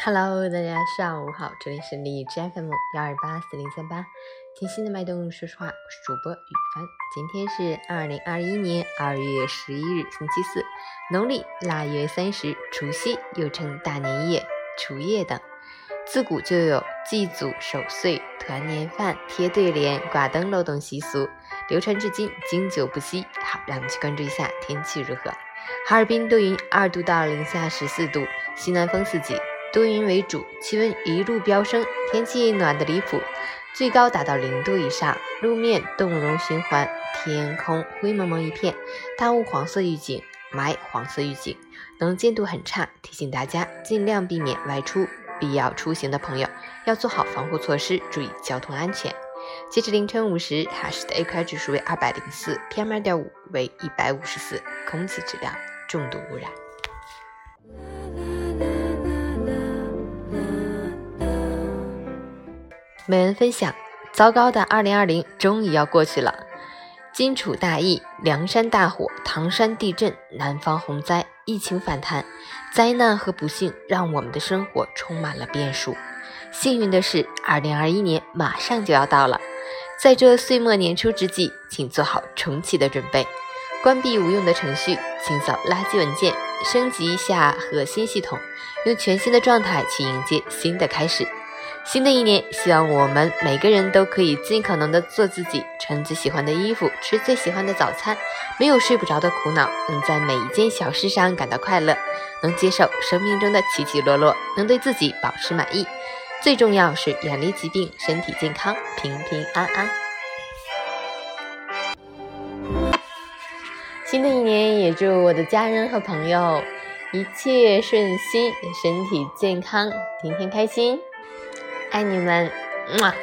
Hello，大家上午好，这里是荔枝 FM 幺二八四零三八，听心的脉动，说实话，我是主播雨帆。今天是二零二一年二月十一日，星期四，农历腊月三十，除夕，又称大年夜、除夜等。自古就有祭祖、守岁、团年饭、贴对联、挂灯笼等习俗，流传至今，经久不息。好，让我们去关注一下天气如何。哈尔滨多云，二度到零下十四度，西南风四级。多云为主，气温一路飙升，天气暖得离谱，最高达到零度以上。路面冻融循环，天空灰蒙蒙一片，大雾黄色预警，霾黄色预警，能见度很差，提醒大家尽量避免外出。必要出行的朋友要做好防护措施，注意交通安全。截至凌晨五时，哈市的 AQI 指数为二百零四，PM 二点五为一百五十四，空气质量重度污染。美文分享：糟糕的二零二零终于要过去了。荆楚大疫、梁山大火、唐山地震、南方洪灾、疫情反弹，灾难和不幸让我们的生活充满了变数。幸运的是，二零二一年马上就要到了。在这岁末年初之际，请做好重启的准备，关闭无用的程序，清扫垃圾文件，升级一下核心系统，用全新的状态去迎接新的开始。新的一年，希望我们每个人都可以尽可能的做自己，穿最喜欢的衣服，吃最喜欢的早餐，没有睡不着的苦恼，能在每一件小事上感到快乐，能接受生命中的起起落落，能对自己保持满意。最重要是远离疾病，身体健康，平平安安。新的一年，也祝我的家人和朋友一切顺心，身体健康，天天开心。爱你们，么。